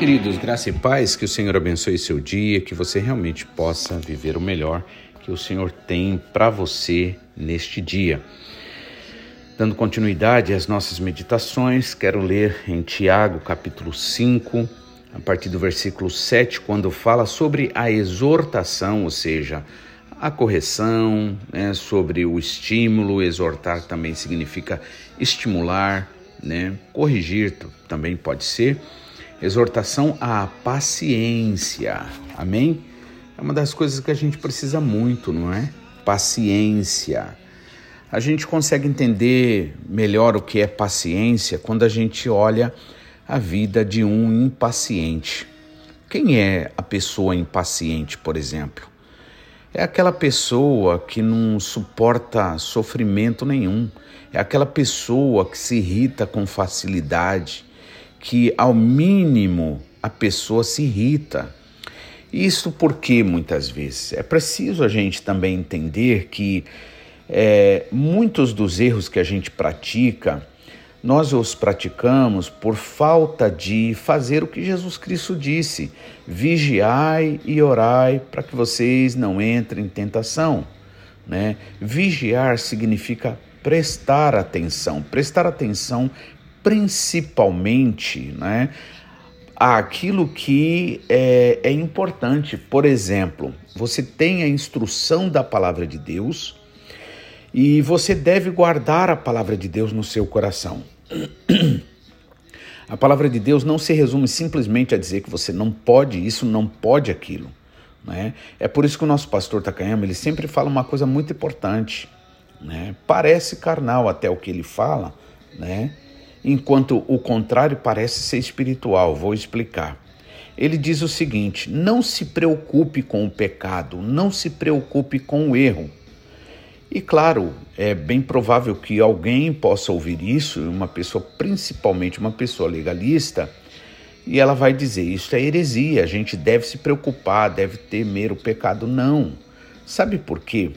queridos, graça e paz, que o Senhor abençoe seu dia, que você realmente possa viver o melhor que o Senhor tem para você neste dia. Dando continuidade às nossas meditações, quero ler em Tiago, capítulo 5, a partir do versículo 7, quando fala sobre a exortação, ou seja, a correção, né, sobre o estímulo. Exortar também significa estimular, né, corrigir também pode ser. Exortação à paciência. Amém? É uma das coisas que a gente precisa muito, não é? Paciência. A gente consegue entender melhor o que é paciência quando a gente olha a vida de um impaciente. Quem é a pessoa impaciente, por exemplo? É aquela pessoa que não suporta sofrimento nenhum. É aquela pessoa que se irrita com facilidade, que ao mínimo a pessoa se irrita. Isso porque muitas vezes é preciso a gente também entender que é, muitos dos erros que a gente pratica, nós os praticamos por falta de fazer o que Jesus Cristo disse: vigiai e orai para que vocês não entrem em tentação. Né? Vigiar significa prestar atenção, prestar atenção principalmente né, àquilo que é, é importante. Por exemplo, você tem a instrução da palavra de Deus e você deve guardar a palavra de Deus no seu coração. A palavra de Deus não se resume simplesmente a dizer que você não pode isso, não pode aquilo. Né? É por isso que o nosso pastor Takayama ele sempre fala uma coisa muito importante. Né? Parece carnal até o que ele fala, né? Enquanto o contrário parece ser espiritual. Vou explicar. Ele diz o seguinte: não se preocupe com o pecado, não se preocupe com o erro. E claro, é bem provável que alguém possa ouvir isso, uma pessoa, principalmente uma pessoa legalista, e ela vai dizer: Isso é heresia, a gente deve se preocupar, deve temer o pecado. Não. Sabe por quê?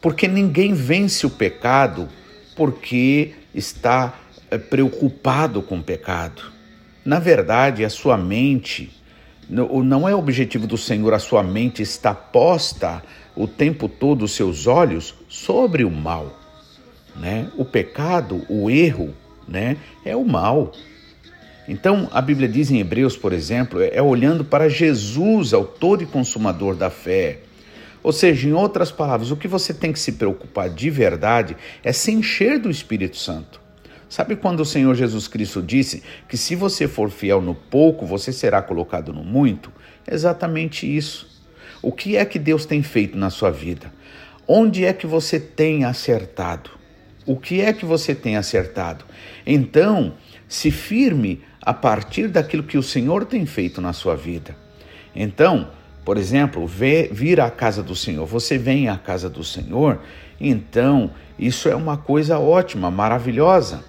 Porque ninguém vence o pecado porque está preocupado com o pecado. Na verdade, a sua mente, não é objetivo do Senhor, a sua mente está posta o tempo todo os seus olhos sobre o mal, né? O pecado, o erro, né, é o mal. Então, a Bíblia diz em Hebreus, por exemplo, é olhando para Jesus, autor e consumador da fé. Ou seja, em outras palavras, o que você tem que se preocupar de verdade é se encher do Espírito Santo. Sabe quando o Senhor Jesus Cristo disse que se você for fiel no pouco, você será colocado no muito? exatamente isso. O que é que Deus tem feito na sua vida? Onde é que você tem acertado? O que é que você tem acertado? Então, se firme a partir daquilo que o Senhor tem feito na sua vida. Então, por exemplo, vir à casa do Senhor. Você vem à casa do Senhor, então isso é uma coisa ótima, maravilhosa.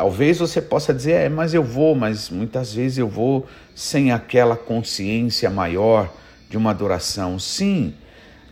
Talvez você possa dizer, é, mas eu vou, mas muitas vezes eu vou sem aquela consciência maior de uma adoração, sim.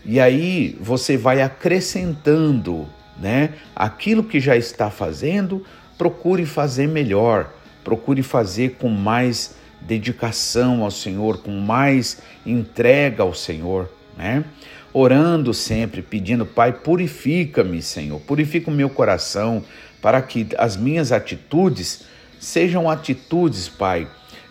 E aí você vai acrescentando, né? Aquilo que já está fazendo, procure fazer melhor, procure fazer com mais dedicação ao Senhor, com mais entrega ao Senhor, né? Orando sempre, pedindo, Pai, purifica-me, Senhor, purifica o meu coração, para que as minhas atitudes sejam atitudes, Pai,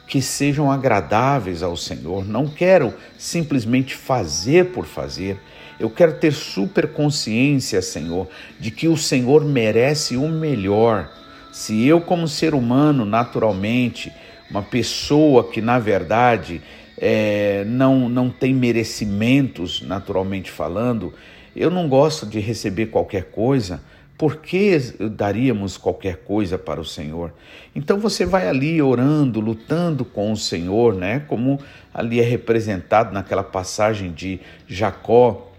que sejam agradáveis ao Senhor. Não quero simplesmente fazer por fazer. Eu quero ter super consciência, Senhor, de que o Senhor merece o melhor. Se eu, como ser humano, naturalmente, uma pessoa que na verdade é, não, não tem merecimentos, naturalmente falando, eu não gosto de receber qualquer coisa por que daríamos qualquer coisa para o Senhor? Então você vai ali orando, lutando com o Senhor, né? Como ali é representado naquela passagem de Jacó,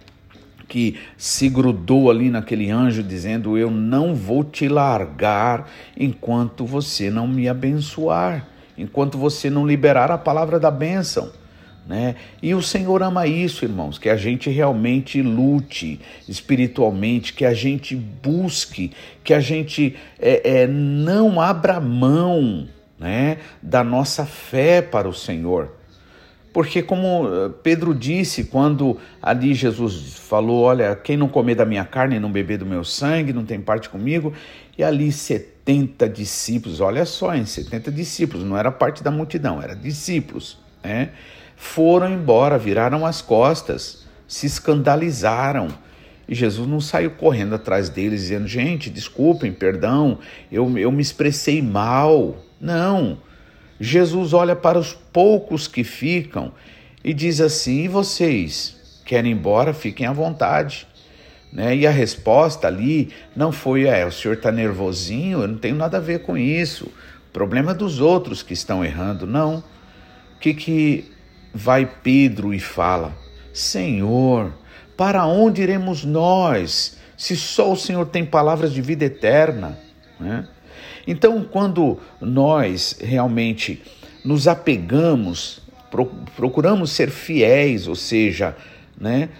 que se grudou ali naquele anjo, dizendo: Eu não vou te largar enquanto você não me abençoar, enquanto você não liberar a palavra da bênção. Né? E o Senhor ama isso, irmãos, que a gente realmente lute espiritualmente, que a gente busque, que a gente é, é, não abra mão né, da nossa fé para o Senhor. Porque, como eh, Pedro disse, quando ali Jesus falou: Olha, quem não comer da minha carne e não beber do meu sangue não tem parte comigo, e ali 70 discípulos, olha só, em 70 discípulos, não era parte da multidão, era discípulos, né? Foram embora, viraram as costas, se escandalizaram. E Jesus não saiu correndo atrás deles dizendo: Gente, desculpem, perdão, eu, eu me expressei mal. Não. Jesus olha para os poucos que ficam e diz assim: E vocês querem ir embora? Fiquem à vontade. Né? E a resposta ali não foi: É, o senhor está nervosinho, eu não tenho nada a ver com isso. O problema é dos outros que estão errando. Não. O que, que vai Pedro e fala: Senhor, para onde iremos nós, se só o Senhor tem palavras de vida eterna? Né? Então, quando nós realmente nos apegamos, procuramos ser fiéis, ou seja, né,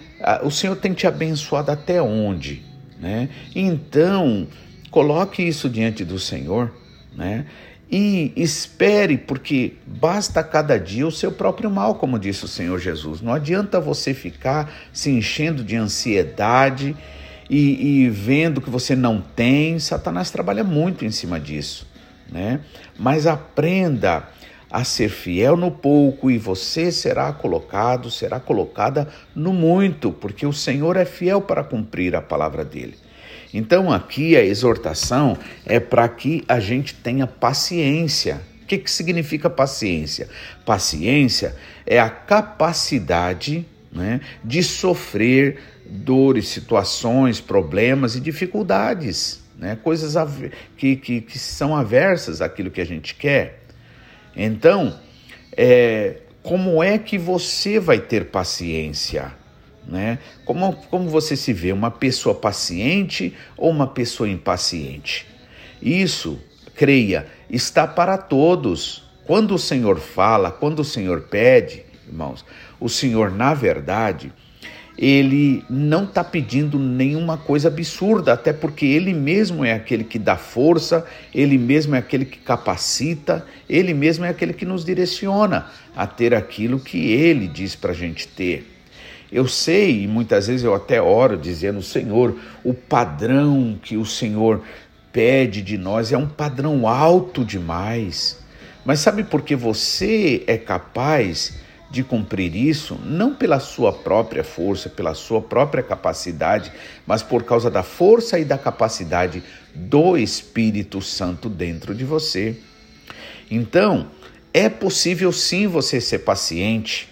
o Senhor tem te abençoado até onde? Né? Então, coloque isso diante do Senhor, né? E espere, porque basta cada dia o seu próprio mal, como disse o Senhor Jesus. Não adianta você ficar se enchendo de ansiedade e, e vendo que você não tem. Satanás trabalha muito em cima disso, né? Mas aprenda a ser fiel no pouco e você será colocado, será colocada no muito, porque o Senhor é fiel para cumprir a palavra dele. Então aqui a exortação é para que a gente tenha paciência. O que, que significa paciência? Paciência é a capacidade né, de sofrer dores, situações, problemas e dificuldades, né, coisas que, que, que são aversas àquilo que a gente quer. Então, é, como é que você vai ter paciência? Né? Como, como você se vê, uma pessoa paciente ou uma pessoa impaciente? Isso, creia, está para todos. Quando o Senhor fala, quando o Senhor pede, irmãos, o Senhor, na verdade, ele não está pedindo nenhuma coisa absurda, até porque ele mesmo é aquele que dá força, ele mesmo é aquele que capacita, ele mesmo é aquele que nos direciona a ter aquilo que ele diz para a gente ter. Eu sei, e muitas vezes eu até oro dizendo: Senhor, o padrão que o Senhor pede de nós é um padrão alto demais. Mas sabe por que você é capaz de cumprir isso? Não pela sua própria força, pela sua própria capacidade, mas por causa da força e da capacidade do Espírito Santo dentro de você. Então, é possível sim você ser paciente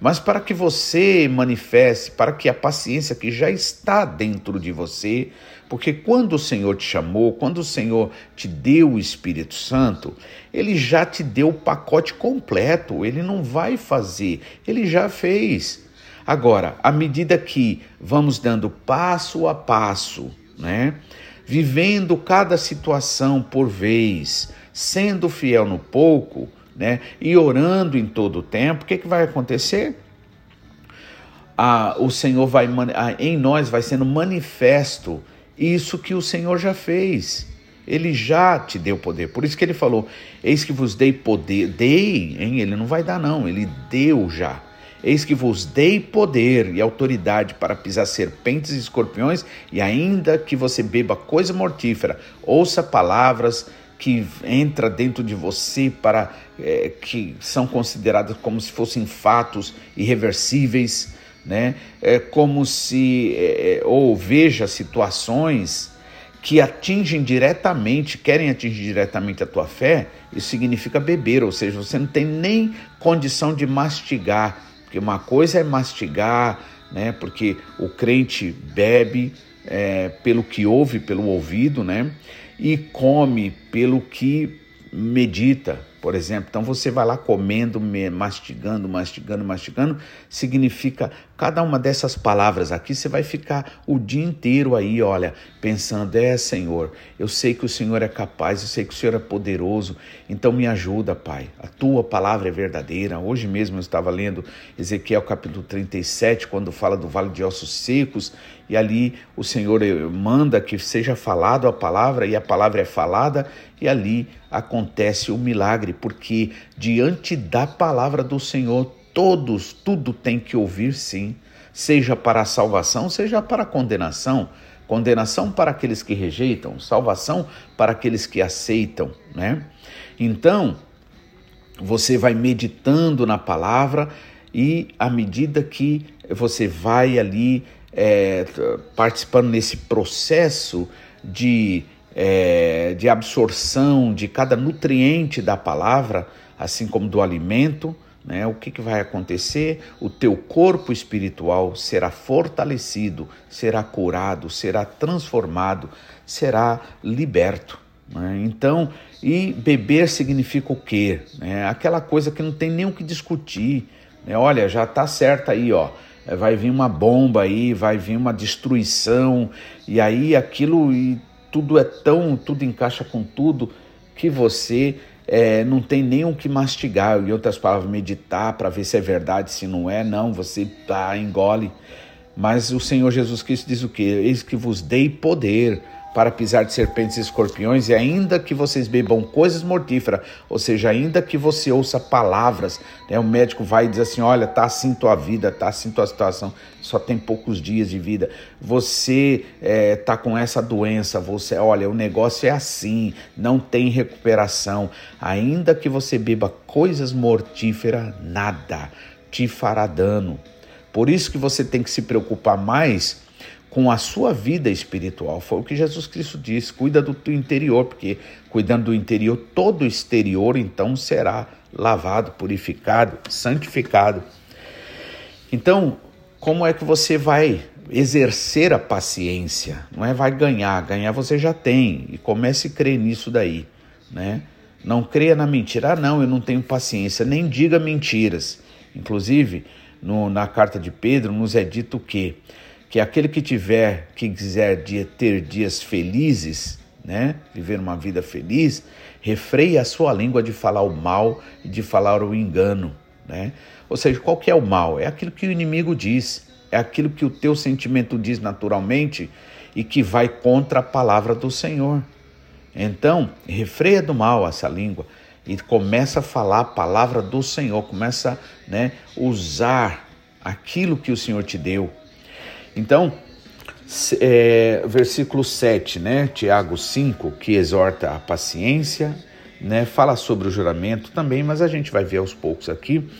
mas para que você manifeste, para que a paciência que já está dentro de você, porque quando o Senhor te chamou, quando o Senhor te deu o Espírito Santo, ele já te deu o pacote completo, ele não vai fazer, ele já fez. Agora, à medida que vamos dando passo a passo, né? Vivendo cada situação por vez, sendo fiel no pouco, né? E orando em todo o tempo, o que, que vai acontecer? Ah, o Senhor vai em nós vai sendo manifesto isso que o Senhor já fez. Ele já te deu poder. Por isso que ele falou: Eis que vos dei poder. Dei, hein? Ele não vai dar, não. Ele deu já. Eis que vos dei poder e autoridade para pisar serpentes e escorpiões, e ainda que você beba coisa mortífera, ouça palavras que entra dentro de você para é, que são consideradas como se fossem fatos irreversíveis, né? É como se é, é, ou veja situações que atingem diretamente, querem atingir diretamente a tua fé, isso significa beber, ou seja, você não tem nem condição de mastigar, porque uma coisa é mastigar, né? Porque o crente bebe é, pelo que ouve, pelo ouvido, né? E come pelo que medita. Por exemplo. Então você vai lá comendo, mastigando, mastigando, mastigando, significa cada uma dessas palavras aqui, você vai ficar o dia inteiro aí, olha, pensando: é, Senhor, eu sei que o Senhor é capaz, eu sei que o Senhor é poderoso, então me ajuda, Pai. A tua palavra é verdadeira. Hoje mesmo eu estava lendo Ezequiel capítulo 37, quando fala do vale de ossos secos, e ali o Senhor eh, manda que seja falado a palavra, e a palavra é falada, e ali acontece o milagre, porque diante da palavra do Senhor, todos, tudo tem que ouvir sim, seja para a salvação, seja para a condenação. Condenação para aqueles que rejeitam, salvação para aqueles que aceitam, né? Então, você vai meditando na palavra e à medida que você vai ali é, participando nesse processo de é, de absorção de cada nutriente da palavra, assim como do alimento, né? O que, que vai acontecer? O teu corpo espiritual será fortalecido, será curado, será transformado, será liberto. Né? Então, e beber significa o quê? É aquela coisa que não tem nem o que discutir. Né? Olha, já está certo aí, ó vai vir uma bomba aí, vai vir uma destruição, e aí aquilo e tudo é tão, tudo encaixa com tudo, que você é, não tem nem o que mastigar, em outras palavras, meditar para ver se é verdade, se não é, não, você tá, engole. Mas o Senhor Jesus Cristo diz o que? Eis que vos dei poder para pisar de serpentes e escorpiões, e ainda que vocês bebam coisas mortíferas, ou seja, ainda que você ouça palavras, né, o médico vai e diz assim: olha, tá assim tua vida, tá assim tua situação, só tem poucos dias de vida, você é, tá com essa doença, você, olha, o negócio é assim, não tem recuperação, ainda que você beba coisas mortíferas, nada te fará dano. Por isso que você tem que se preocupar mais com a sua vida espiritual. Foi o que Jesus Cristo disse: cuida do teu interior, porque cuidando do interior, todo o exterior então será lavado, purificado, santificado. Então, como é que você vai exercer a paciência? Não é vai ganhar, ganhar você já tem e comece a crer nisso daí, né? Não creia na mentira. Ah, não, eu não tenho paciência. Nem diga mentiras. Inclusive, no, na carta de Pedro, nos é dito que que aquele que tiver, que quiser ter dias felizes, né, viver uma vida feliz, refreie a sua língua de falar o mal e de falar o engano, né? Ou seja, qual que é o mal? É aquilo que o inimigo diz, é aquilo que o teu sentimento diz naturalmente e que vai contra a palavra do Senhor. Então, refreia do mal essa língua e começa a falar a palavra do Senhor, começa, né, usar aquilo que o Senhor te deu, então, é, versículo 7, né, Tiago 5, que exorta a paciência, né, fala sobre o juramento também, mas a gente vai ver aos poucos aqui.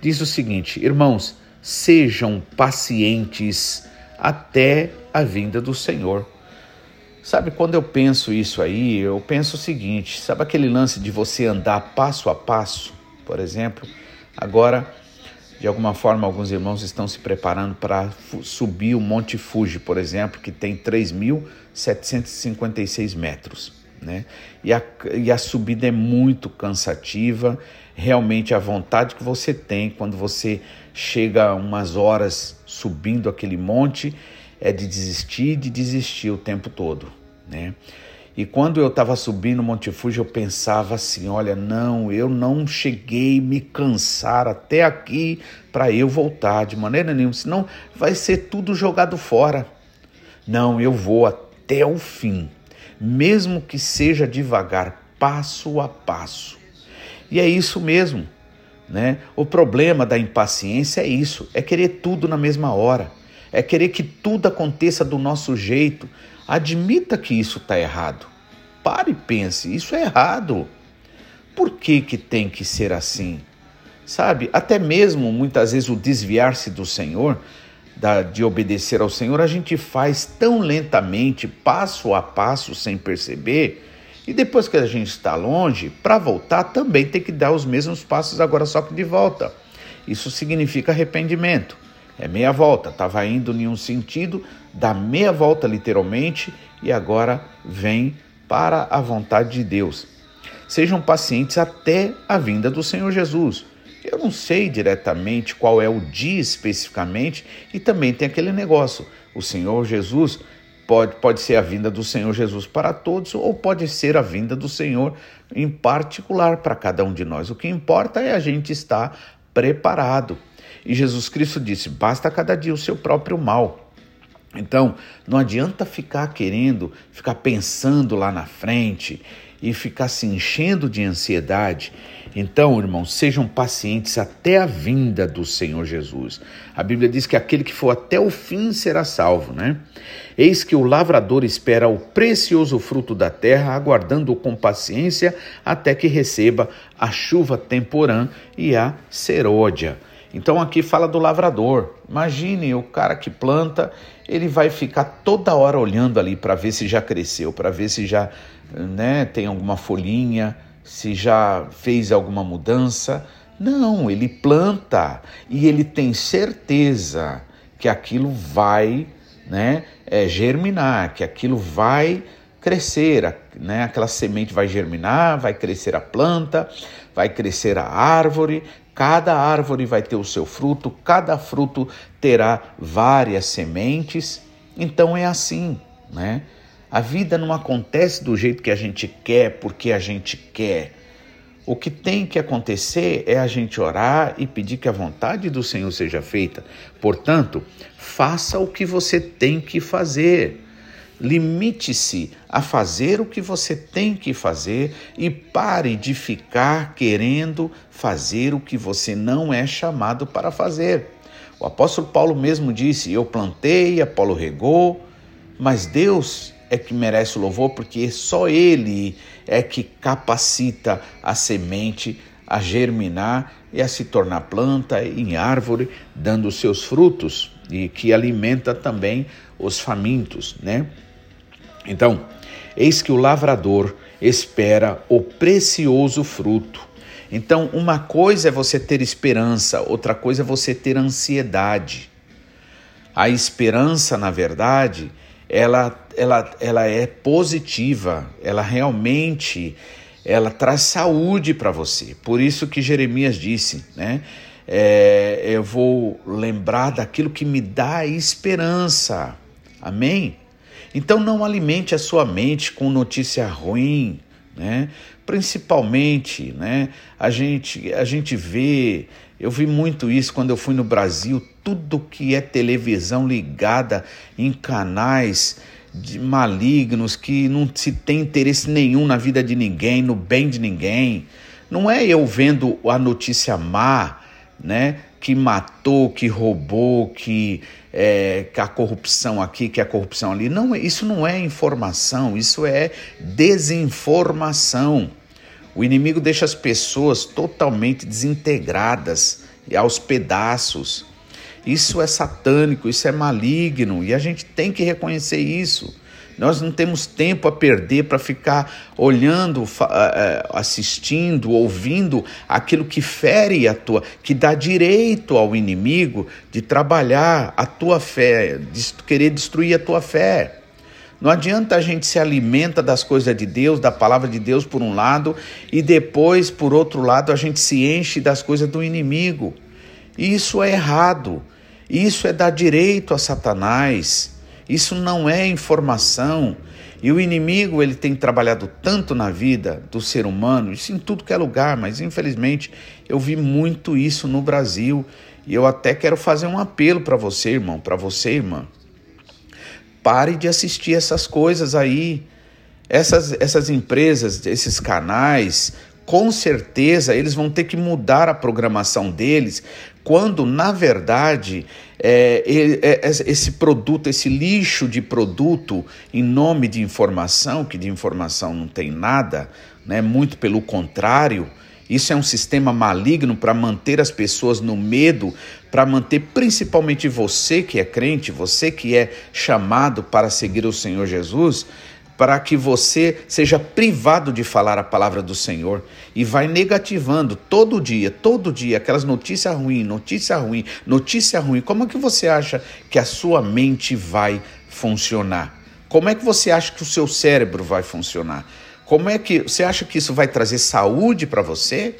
Diz o seguinte: Irmãos, sejam pacientes até a vinda do Senhor. Sabe, quando eu penso isso aí, eu penso o seguinte: sabe aquele lance de você andar passo a passo, por exemplo? Agora, de alguma forma, alguns irmãos estão se preparando para subir o Monte Fuji, por exemplo, que tem 3.756 metros. Né? E, a, e a subida é muito cansativa, realmente a vontade que você tem quando você chega umas horas subindo aquele monte é de desistir, de desistir o tempo todo. Né? E quando eu estava subindo o Monte Fuji, eu pensava assim: olha, não, eu não cheguei me cansar até aqui para eu voltar de maneira nenhuma, senão vai ser tudo jogado fora. Não, eu vou até o fim, mesmo que seja devagar, passo a passo. E é isso mesmo, né? O problema da impaciência é isso, é querer tudo na mesma hora, é querer que tudo aconteça do nosso jeito, Admita que isso está errado. Pare e pense, isso é errado. Por que, que tem que ser assim? Sabe, até mesmo muitas vezes o desviar-se do Senhor, da, de obedecer ao Senhor, a gente faz tão lentamente, passo a passo, sem perceber. E depois que a gente está longe, para voltar também tem que dar os mesmos passos, agora só que de volta. Isso significa arrependimento. É meia volta, estava indo em um sentido, dá meia volta literalmente e agora vem para a vontade de Deus. sejam pacientes até a vinda do Senhor Jesus. Eu não sei diretamente qual é o dia especificamente, e também tem aquele negócio: o Senhor Jesus pode, pode ser a vinda do Senhor Jesus para todos, ou pode ser a vinda do Senhor em particular para cada um de nós. O que importa é a gente estar preparado. E Jesus Cristo disse: basta cada dia o seu próprio mal. Então, não adianta ficar querendo, ficar pensando lá na frente e ficar se enchendo de ansiedade. Então, irmãos, sejam pacientes até a vinda do Senhor Jesus. A Bíblia diz que aquele que for até o fim será salvo, né? Eis que o lavrador espera o precioso fruto da terra, aguardando-o com paciência até que receba a chuva temporã e a serôdia. Então aqui fala do lavrador. Imagine o cara que planta, ele vai ficar toda hora olhando ali para ver se já cresceu, para ver se já né, tem alguma folhinha, se já fez alguma mudança. Não, ele planta e ele tem certeza que aquilo vai né, é, germinar, que aquilo vai crescer, né? aquela semente vai germinar, vai crescer a planta, vai crescer a árvore, cada árvore vai ter o seu fruto, cada fruto terá várias sementes. Então é assim, né? A vida não acontece do jeito que a gente quer, porque a gente quer. O que tem que acontecer é a gente orar e pedir que a vontade do Senhor seja feita. Portanto, faça o que você tem que fazer. Limite-se a fazer o que você tem que fazer e pare de ficar querendo fazer o que você não é chamado para fazer. O apóstolo Paulo mesmo disse: Eu plantei, Apolo regou, mas Deus é que merece o louvor, porque só Ele é que capacita a semente a germinar e a se tornar planta em árvore, dando seus frutos e que alimenta também os famintos, né? Então, eis que o lavrador espera o precioso fruto. Então, uma coisa é você ter esperança, outra coisa é você ter ansiedade. A esperança, na verdade, ela, ela, ela é positiva, ela realmente ela traz saúde para você. Por isso que Jeremias disse, né? É, eu vou lembrar daquilo que me dá esperança. Amém? Então não alimente a sua mente com notícia ruim, né? Principalmente, né? A gente a gente vê, eu vi muito isso quando eu fui no Brasil, tudo que é televisão ligada em canais de malignos que não se tem interesse nenhum na vida de ninguém, no bem de ninguém. Não é eu vendo a notícia má, né? Que matou, que roubou, que, é, que a corrupção aqui, que a corrupção ali. Não, isso não é informação, isso é desinformação. O inimigo deixa as pessoas totalmente desintegradas aos pedaços. Isso é satânico, isso é maligno e a gente tem que reconhecer isso. Nós não temos tempo a perder para ficar olhando, assistindo, ouvindo aquilo que fere a tua, que dá direito ao inimigo de trabalhar a tua fé, de querer destruir a tua fé. Não adianta a gente se alimenta das coisas de Deus, da palavra de Deus por um lado, e depois, por outro lado, a gente se enche das coisas do inimigo. Isso é errado. Isso é dar direito a Satanás. Isso não é informação. E o inimigo ele tem trabalhado tanto na vida do ser humano, isso em tudo que é lugar, mas infelizmente eu vi muito isso no Brasil. E eu até quero fazer um apelo para você, irmão, para você, irmã. Pare de assistir essas coisas aí. Essas, essas empresas, esses canais, com certeza eles vão ter que mudar a programação deles, quando na verdade é, é, é, esse produto, esse lixo de produto em nome de informação, que de informação não tem nada, né? muito pelo contrário, isso é um sistema maligno para manter as pessoas no medo, para manter principalmente você que é crente, você que é chamado para seguir o Senhor Jesus, para que você seja privado de falar a palavra do Senhor e vai negativando todo dia, todo dia, aquelas notícias ruins, notícia ruim, notícia ruim. Como é que você acha que a sua mente vai funcionar? Como é que você acha que o seu cérebro vai funcionar? Como é que você acha que isso vai trazer saúde para você?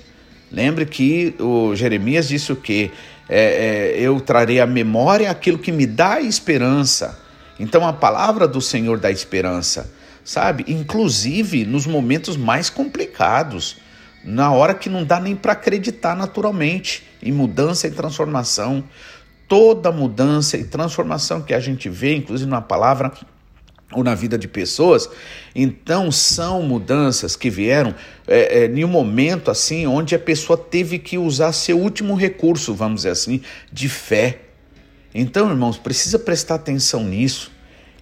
Lembre que o Jeremias disse o quê? É, é, eu trarei à memória aquilo que me dá esperança. Então a palavra do Senhor dá esperança, sabe? Inclusive nos momentos mais complicados, na hora que não dá nem para acreditar naturalmente em mudança e transformação. Toda mudança e transformação que a gente vê, inclusive na palavra, ou na vida de pessoas, então são mudanças que vieram é, é, em um momento assim onde a pessoa teve que usar seu último recurso, vamos dizer assim, de fé. Então, irmãos, precisa prestar atenção nisso.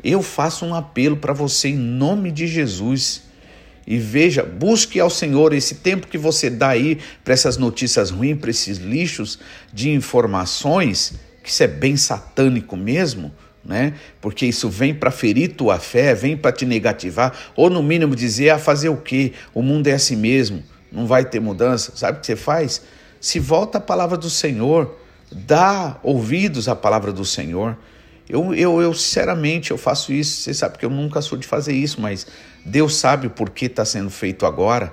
Eu faço um apelo para você em nome de Jesus. E veja, busque ao Senhor esse tempo que você dá aí para essas notícias ruins, para esses lixos de informações, que isso é bem satânico mesmo né? Porque isso vem para ferir tua fé, vem para te negativar, ou no mínimo dizer, ah, fazer o quê? O mundo é assim mesmo, não vai ter mudança. Sabe o que você faz? Se volta à palavra do Senhor, dá ouvidos à palavra do Senhor. Eu, eu, eu sinceramente, eu faço isso, você sabe que eu nunca sou de fazer isso, mas Deus sabe o porquê está sendo feito agora,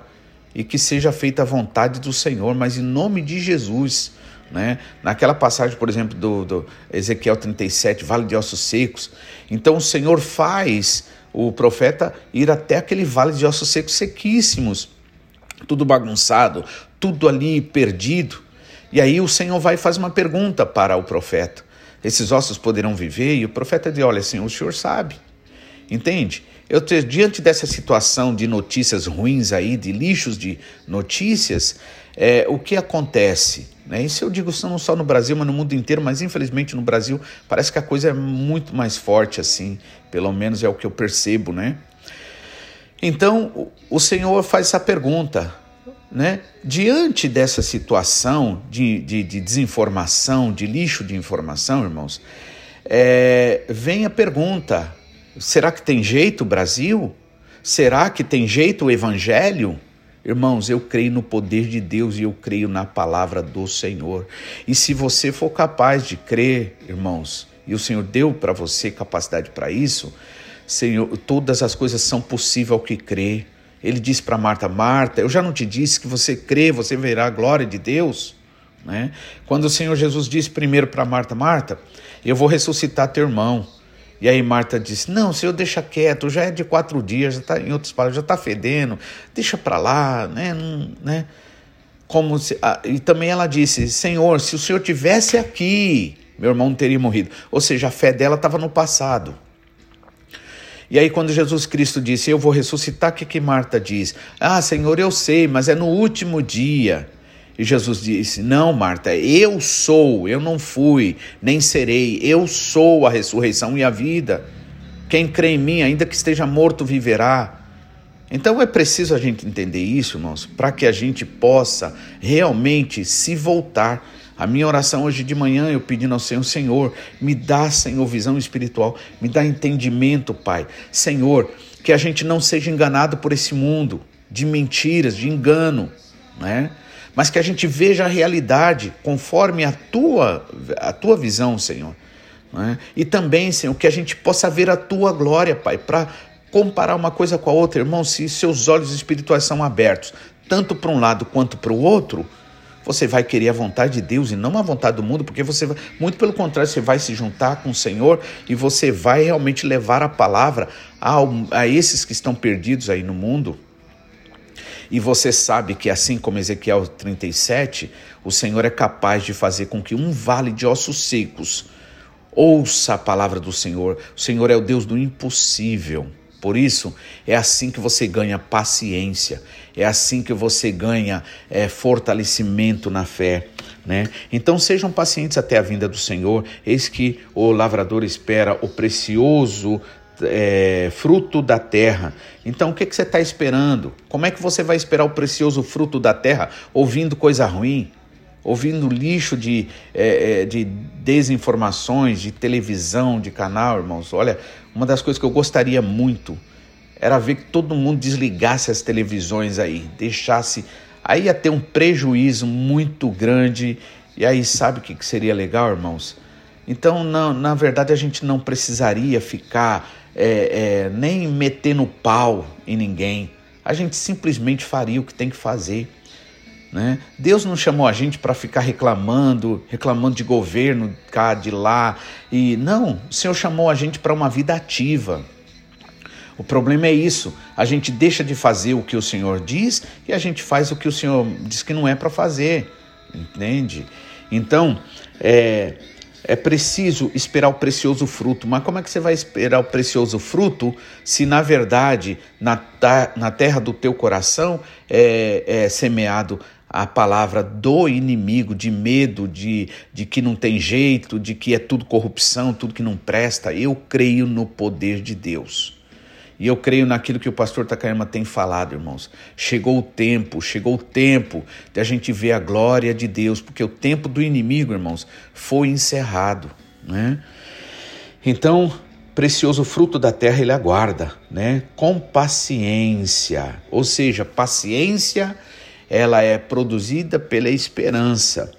e que seja feita a vontade do Senhor, mas em nome de Jesus, né? Naquela passagem, por exemplo, do, do Ezequiel 37, Vale de Ossos Secos. Então o Senhor faz o profeta ir até aquele vale de ossos secos sequíssimos, tudo bagunçado, tudo ali perdido. E aí o Senhor vai e faz uma pergunta para o profeta: esses ossos poderão viver? E o profeta diz: Olha, Senhor, o senhor sabe. Entende? Eu diante dessa situação de notícias ruins aí, de lixos de notícias, é, o que acontece? Né? Isso eu digo não só no Brasil, mas no mundo inteiro, mas infelizmente no Brasil parece que a coisa é muito mais forte assim, pelo menos é o que eu percebo, né? Então o Senhor faz essa pergunta, né? Diante dessa situação de, de, de desinformação, de lixo de informação, irmãos, é, vem a pergunta: será que tem jeito o Brasil? Será que tem jeito o Evangelho? Irmãos, eu creio no poder de Deus e eu creio na palavra do Senhor. E se você for capaz de crer, irmãos, e o Senhor deu para você capacidade para isso, Senhor, todas as coisas são possíveis ao que crê. Ele disse para Marta: Marta, eu já não te disse que você crê, você verá a glória de Deus? Né? Quando o Senhor Jesus disse primeiro para Marta: Marta, eu vou ressuscitar teu irmão. E aí Marta disse: Não, Senhor, deixa quieto, já é de quatro dias, já tá, em outras palavras, já está fedendo, deixa para lá, né? Não, né? Como se, ah, e também ela disse: Senhor, se o Senhor tivesse aqui, meu irmão não teria morrido. Ou seja, a fé dela estava no passado. E aí, quando Jesus Cristo disse: Eu vou ressuscitar, o que, que Marta diz? Ah, Senhor, eu sei, mas é no último dia. E Jesus disse: Não, Marta, eu sou, eu não fui, nem serei, eu sou a ressurreição e a vida. Quem crê em mim, ainda que esteja morto, viverá. Então é preciso a gente entender isso, irmãos, para que a gente possa realmente se voltar. A minha oração hoje de manhã, eu pedindo ao Senhor, Senhor, me dá, Senhor, visão espiritual, me dá entendimento, Pai. Senhor, que a gente não seja enganado por esse mundo de mentiras, de engano, né? mas que a gente veja a realidade conforme a tua, a tua visão, Senhor. É? E também, Senhor, que a gente possa ver a tua glória, Pai, para comparar uma coisa com a outra, irmão. Se seus olhos espirituais são abertos, tanto para um lado quanto para o outro, você vai querer a vontade de Deus e não a vontade do mundo, porque você vai, muito pelo contrário, você vai se juntar com o Senhor e você vai realmente levar a palavra a, a esses que estão perdidos aí no mundo. E você sabe que, assim como Ezequiel 37, o Senhor é capaz de fazer com que um vale de ossos secos ouça a palavra do Senhor. O Senhor é o Deus do impossível. Por isso, é assim que você ganha paciência, é assim que você ganha é, fortalecimento na fé. Né? Então sejam pacientes até a vinda do Senhor, eis que o lavrador espera o precioso é, fruto da terra. Então, o que, que você está esperando? Como é que você vai esperar o precioso fruto da terra ouvindo coisa ruim? Ouvindo lixo de, é, é, de desinformações, de televisão, de canal, irmãos. Olha, uma das coisas que eu gostaria muito era ver que todo mundo desligasse as televisões aí, deixasse. Aí ia ter um prejuízo muito grande. E aí, sabe o que, seria legal, irmãos? Então, na, na verdade, a gente não precisaria ficar é, é, nem metendo pau em ninguém. a gente simplesmente faria o que tem que fazer. Né? Deus não chamou a gente para ficar reclamando, reclamando de governo cá, de lá. E não, o Senhor chamou a gente para uma vida ativa. O problema é isso. A gente deixa de fazer o que o Senhor diz e a gente faz o que o Senhor diz que não é para fazer. Entende? Então, é, é preciso esperar o precioso fruto. Mas como é que você vai esperar o precioso fruto se, na verdade, na, na terra do teu coração é, é semeado a palavra do inimigo, de medo, de, de que não tem jeito, de que é tudo corrupção, tudo que não presta. Eu creio no poder de Deus. E eu creio naquilo que o pastor Takayama tem falado, irmãos. Chegou o tempo, chegou o tempo de a gente ver a glória de Deus, porque o tempo do inimigo, irmãos, foi encerrado, né? Então, precioso fruto da terra ele aguarda, né? Com paciência. Ou seja, paciência ela é produzida pela esperança.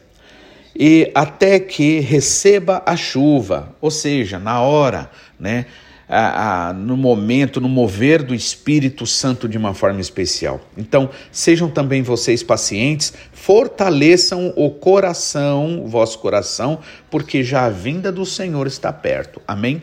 E até que receba a chuva, ou seja, na hora, né? A, a, no momento, no mover do Espírito Santo de uma forma especial. Então, sejam também vocês pacientes, fortaleçam o coração, o vosso coração, porque já a vinda do Senhor está perto. Amém?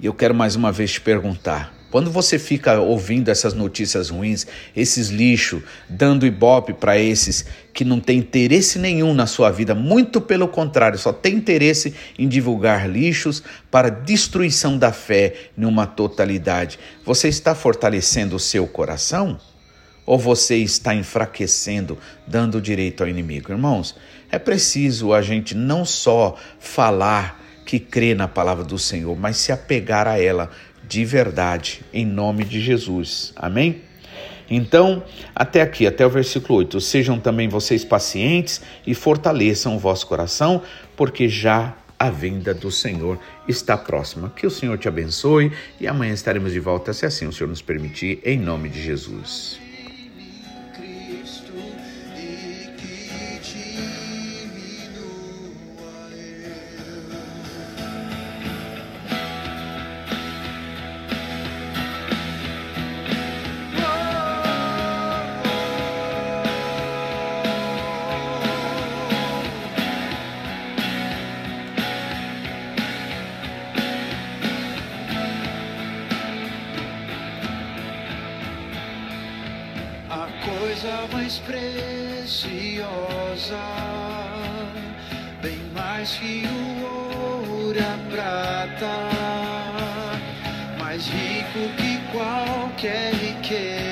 E eu quero mais uma vez te perguntar: quando você fica ouvindo essas notícias ruins, esses lixos, dando ibope para esses que não têm interesse nenhum na sua vida, muito pelo contrário, só tem interesse em divulgar lixos para destruição da fé numa totalidade, você está fortalecendo o seu coração? Ou você está enfraquecendo, dando direito ao inimigo? Irmãos, é preciso a gente não só falar que crê na palavra do Senhor, mas se apegar a ela de verdade, em nome de Jesus. Amém? Então, até aqui, até o versículo 8: Sejam também vocês pacientes e fortaleçam o vosso coração, porque já a vinda do Senhor está próxima. Que o Senhor te abençoe e amanhã estaremos de volta, se assim o Senhor nos permitir, em nome de Jesus. Preciosa, bem mais que o ouro e a prata, mais rico que qualquer riqueza